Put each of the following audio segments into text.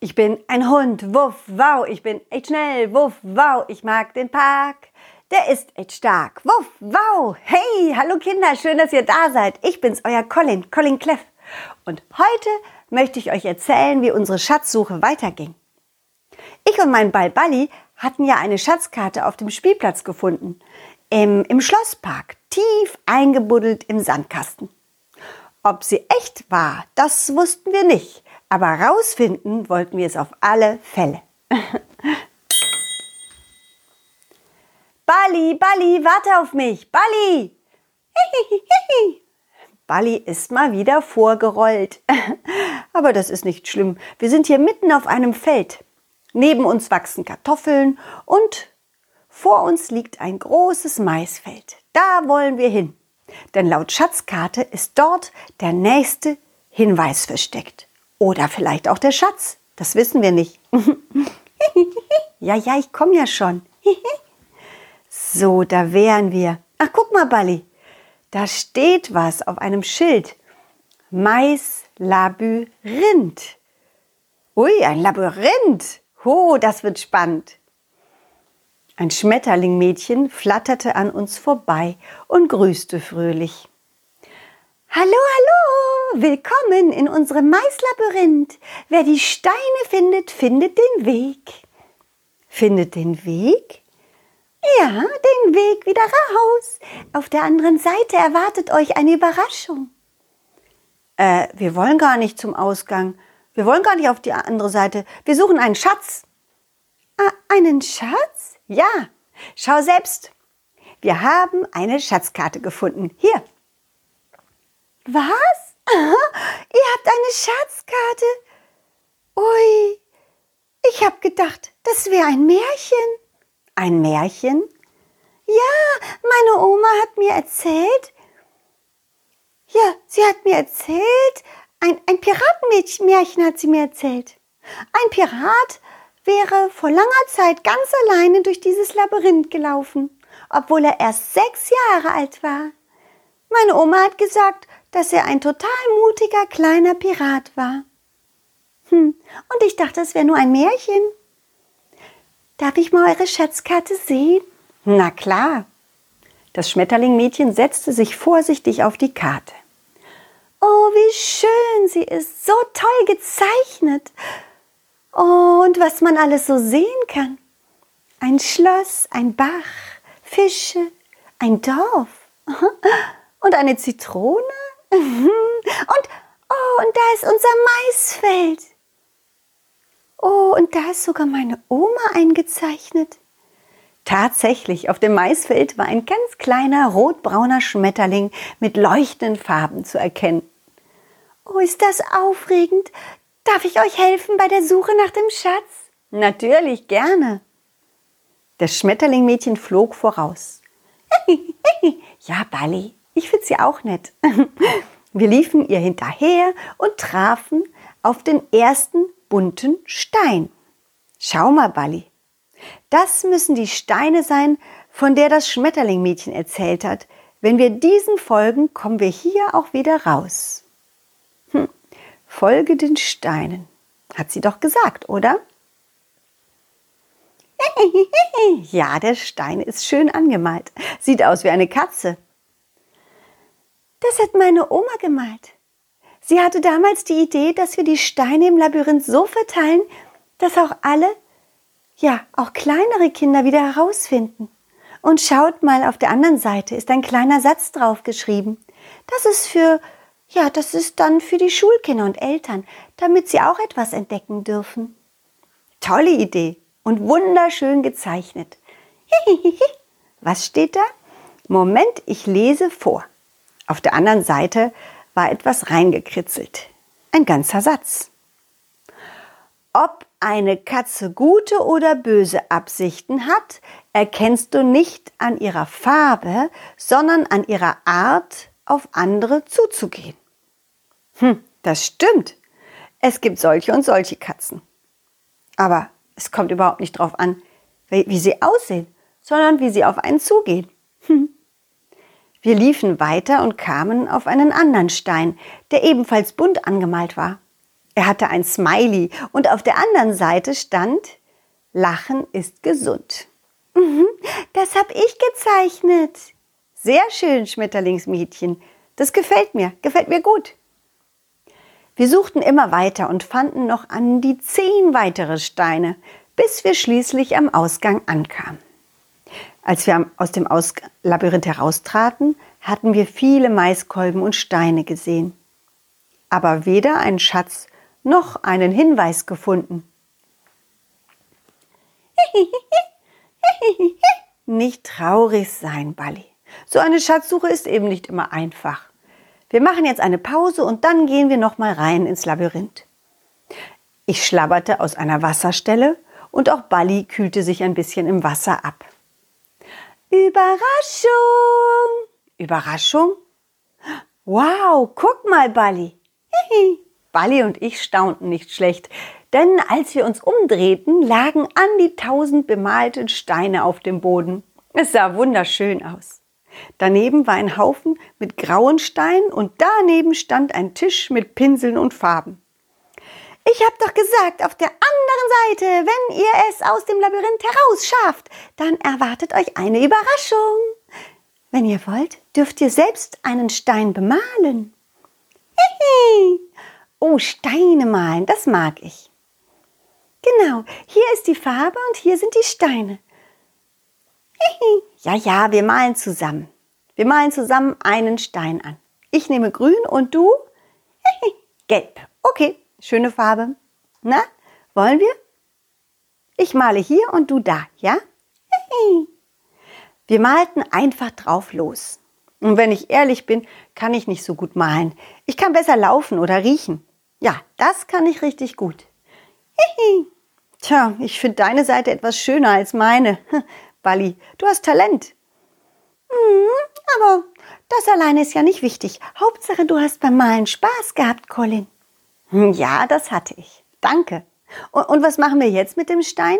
Ich bin ein Hund, wuff, wow, ich bin echt schnell, wuff, wow, ich mag den Park. Der ist echt stark, wuff, wow. Hey, hallo Kinder, schön, dass ihr da seid. Ich bin's, euer Colin, Colin Cleff. Und heute möchte ich euch erzählen, wie unsere Schatzsuche weiterging. Ich und mein Ball Balli hatten ja eine Schatzkarte auf dem Spielplatz gefunden. Im, im Schlosspark, tief eingebuddelt im Sandkasten. Ob sie echt war, das wussten wir nicht. Aber rausfinden wollten wir es auf alle Fälle. Bali, Bali, warte auf mich. Bali! Bali ist mal wieder vorgerollt. Aber das ist nicht schlimm. Wir sind hier mitten auf einem Feld. Neben uns wachsen Kartoffeln und vor uns liegt ein großes Maisfeld. Da wollen wir hin. Denn laut Schatzkarte ist dort der nächste Hinweis versteckt. Oder vielleicht auch der Schatz. Das wissen wir nicht. ja, ja, ich komme ja schon. so, da wären wir. Ach, guck mal, Balli. Da steht was auf einem Schild. Maislabyrinth. Ui, ein Labyrinth. Oh, das wird spannend. Ein Schmetterlingmädchen flatterte an uns vorbei und grüßte fröhlich. Hallo, hallo, willkommen in unserem Maislabyrinth. Wer die Steine findet, findet den Weg. Findet den Weg? Ja, den Weg wieder raus. Auf der anderen Seite erwartet euch eine Überraschung. Äh, wir wollen gar nicht zum Ausgang. Wir wollen gar nicht auf die andere Seite. Wir suchen einen Schatz. Ah, einen Schatz? Ja, schau selbst. Wir haben eine Schatzkarte gefunden. Hier, was? Ihr habt eine Schatzkarte? Ui, ich hab gedacht, das wäre ein Märchen. Ein Märchen? Ja, meine Oma hat mir erzählt. Ja, sie hat mir erzählt, ein, ein Piratenmärchen hat sie mir erzählt. Ein Pirat wäre vor langer Zeit ganz alleine durch dieses Labyrinth gelaufen, obwohl er erst sechs Jahre alt war. Meine Oma hat gesagt, dass er ein total mutiger kleiner Pirat war. Hm, und ich dachte, es wäre nur ein Märchen. Darf ich mal eure Schatzkarte sehen? Na klar. Das Schmetterlingmädchen setzte sich vorsichtig auf die Karte. Oh, wie schön sie ist, so toll gezeichnet. Oh, und was man alles so sehen kann. Ein Schloss, ein Bach, Fische, ein Dorf und eine Zitrone. Und, oh, und da ist unser Maisfeld. Oh, und da ist sogar meine Oma eingezeichnet. Tatsächlich, auf dem Maisfeld war ein ganz kleiner rotbrauner Schmetterling mit leuchtenden Farben zu erkennen. Oh, ist das aufregend. Darf ich euch helfen bei der Suche nach dem Schatz? Natürlich, gerne. Das Schmetterlingmädchen flog voraus. ja, Bali, ich finde sie auch nett. Wir liefen ihr hinterher und trafen auf den ersten bunten Stein. Schau mal, Balli. Das müssen die Steine sein, von der das Schmetterlingmädchen erzählt hat. Wenn wir diesen folgen, kommen wir hier auch wieder raus. Hm. Folge den Steinen. Hat sie doch gesagt, oder? Ja, der Stein ist schön angemalt. Sieht aus wie eine Katze. Das hat meine Oma gemalt. Sie hatte damals die Idee, dass wir die Steine im Labyrinth so verteilen, dass auch alle, ja, auch kleinere Kinder wieder herausfinden. Und schaut mal, auf der anderen Seite ist ein kleiner Satz drauf geschrieben. Das ist für, ja, das ist dann für die Schulkinder und Eltern, damit sie auch etwas entdecken dürfen. Tolle Idee und wunderschön gezeichnet. Was steht da? Moment, ich lese vor. Auf der anderen Seite war etwas reingekritzelt. Ein ganzer Satz. Ob eine Katze gute oder böse Absichten hat, erkennst du nicht an ihrer Farbe, sondern an ihrer Art, auf andere zuzugehen. Hm, das stimmt. Es gibt solche und solche Katzen. Aber es kommt überhaupt nicht darauf an, wie sie aussehen, sondern wie sie auf einen zugehen. Wir liefen weiter und kamen auf einen anderen Stein, der ebenfalls bunt angemalt war. Er hatte ein Smiley und auf der anderen Seite stand Lachen ist gesund. Mhm, das habe ich gezeichnet. Sehr schön, Schmetterlingsmädchen. Das gefällt mir, gefällt mir gut. Wir suchten immer weiter und fanden noch an die zehn weitere Steine, bis wir schließlich am Ausgang ankamen. Als wir aus dem aus Labyrinth heraustraten, hatten wir viele Maiskolben und Steine gesehen, aber weder einen Schatz noch einen Hinweis gefunden. Nicht traurig sein, Balli. So eine Schatzsuche ist eben nicht immer einfach. Wir machen jetzt eine Pause und dann gehen wir noch mal rein ins Labyrinth. Ich schlabberte aus einer Wasserstelle und auch Balli kühlte sich ein bisschen im Wasser ab. Überraschung! Überraschung? Wow, guck mal, Balli. Balli und ich staunten nicht schlecht, denn als wir uns umdrehten, lagen an die tausend bemalten Steine auf dem Boden. Es sah wunderschön aus. Daneben war ein Haufen mit grauen Steinen und daneben stand ein Tisch mit Pinseln und Farben. Ich hab doch gesagt, auf der anderen Seite, wenn ihr es aus dem Labyrinth herausschafft, dann erwartet euch eine Überraschung. Wenn ihr wollt, dürft ihr selbst einen Stein bemalen. Hihi. Oh, Steine malen, das mag ich. Genau, hier ist die Farbe und hier sind die Steine. Hihi. Ja, ja, wir malen zusammen. Wir malen zusammen einen Stein an. Ich nehme grün und du? Hihi. Gelb. Okay. Schöne Farbe. Na, wollen wir? Ich male hier und du da, ja? Wir malten einfach drauf los. Und wenn ich ehrlich bin, kann ich nicht so gut malen. Ich kann besser laufen oder riechen. Ja, das kann ich richtig gut. Tja, ich finde deine Seite etwas schöner als meine. Bali, du hast Talent. Hm, aber das alleine ist ja nicht wichtig. Hauptsache, du hast beim Malen Spaß gehabt, Colin. Hm, ja, das hatte ich. Danke. Und, und was machen wir jetzt mit dem Stein?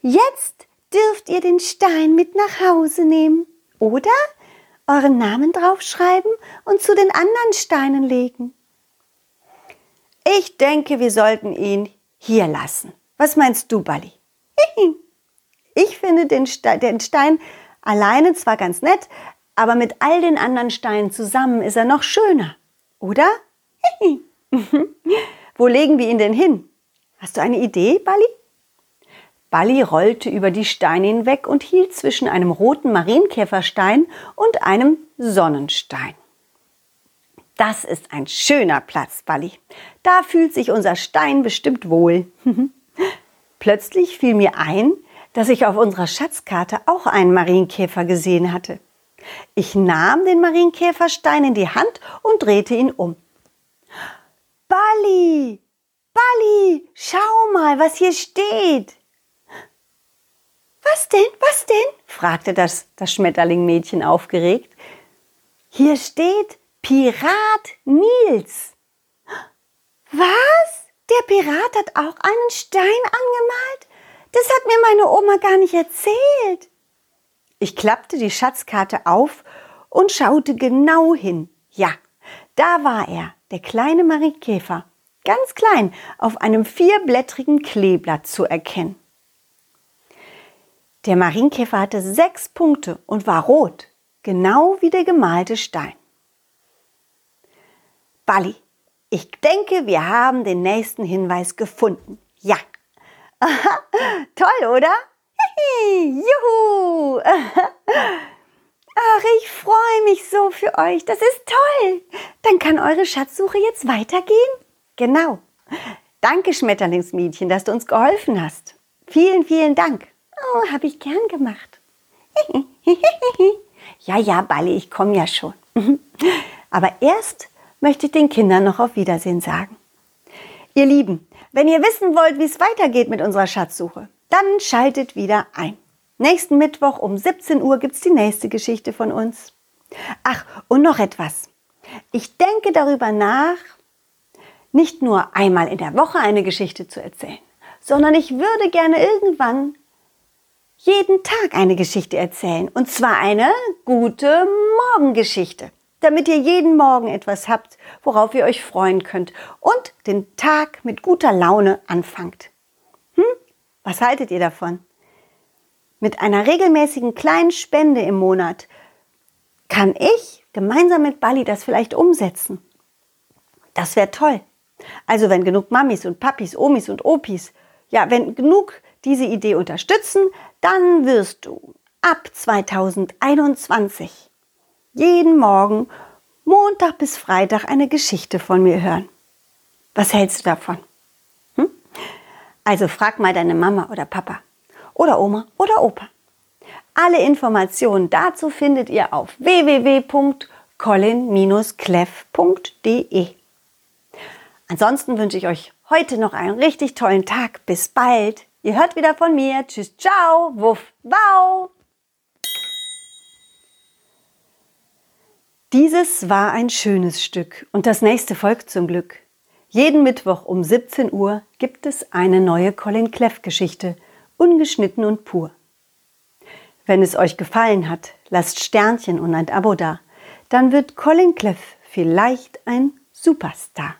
Jetzt dürft ihr den Stein mit nach Hause nehmen oder euren Namen draufschreiben und zu den anderen Steinen legen. Ich denke, wir sollten ihn hier lassen. Was meinst du, Balli? Ich finde den Stein alleine zwar ganz nett, aber mit all den anderen Steinen zusammen ist er noch schöner, oder? Wo legen wir ihn denn hin? Hast du eine Idee, Balli? Balli rollte über die Steine hinweg und hielt zwischen einem roten Marienkäferstein und einem Sonnenstein. Das ist ein schöner Platz, Balli. Da fühlt sich unser Stein bestimmt wohl. Plötzlich fiel mir ein, dass ich auf unserer Schatzkarte auch einen Marienkäfer gesehen hatte. Ich nahm den Marienkäferstein in die Hand und drehte ihn um. Balli, Balli, schau mal, was hier steht. Was denn, was denn? fragte das, das Schmetterlingmädchen aufgeregt. Hier steht Pirat Nils. Was? Der Pirat hat auch einen Stein angemalt? Das hat mir meine Oma gar nicht erzählt. Ich klappte die Schatzkarte auf und schaute genau hin. Ja, da war er, der kleine Marienkäfer, ganz klein, auf einem vierblättrigen Kleeblatt zu erkennen. Der Marienkäfer hatte sechs Punkte und war rot, genau wie der gemalte Stein. Balli, ich denke, wir haben den nächsten Hinweis gefunden. Ja. Toll, oder? Juhu! Ach, ich freue mich so für euch. Das ist toll. Dann kann eure Schatzsuche jetzt weitergehen? Genau. Danke, Schmetterlingsmädchen, dass du uns geholfen hast. Vielen, vielen Dank. Oh, habe ich gern gemacht. ja, ja, Balli, ich komme ja schon. Aber erst möchte ich den Kindern noch auf Wiedersehen sagen. Ihr Lieben, wenn ihr wissen wollt, wie es weitergeht mit unserer Schatzsuche, dann schaltet wieder ein. Nächsten Mittwoch um 17 Uhr gibt es die nächste Geschichte von uns. Ach, und noch etwas. Ich denke darüber nach, nicht nur einmal in der Woche eine Geschichte zu erzählen, sondern ich würde gerne irgendwann jeden Tag eine Geschichte erzählen. Und zwar eine gute Morgengeschichte, damit ihr jeden Morgen etwas habt, worauf ihr euch freuen könnt und den Tag mit guter Laune anfangt. Hm? Was haltet ihr davon? Mit einer regelmäßigen kleinen Spende im Monat kann ich gemeinsam mit Bali das vielleicht umsetzen. Das wäre toll. Also wenn genug Mamis und Papis, Omis und Opis, ja, wenn genug diese Idee unterstützen, dann wirst du ab 2021 jeden Morgen Montag bis Freitag eine Geschichte von mir hören. Was hältst du davon? Hm? Also frag mal deine Mama oder Papa oder Oma oder Opa. Alle Informationen dazu findet ihr auf www.colin-cleff.de. Ansonsten wünsche ich euch heute noch einen richtig tollen Tag. Bis bald. Ihr hört wieder von mir. Tschüss, ciao, wuff, wow. Dieses war ein schönes Stück und das nächste folgt zum Glück. Jeden Mittwoch um 17 Uhr gibt es eine neue Colin Cleff Geschichte, ungeschnitten und pur. Wenn es euch gefallen hat, lasst Sternchen und ein Abo da. Dann wird Colin Cleff vielleicht ein Superstar.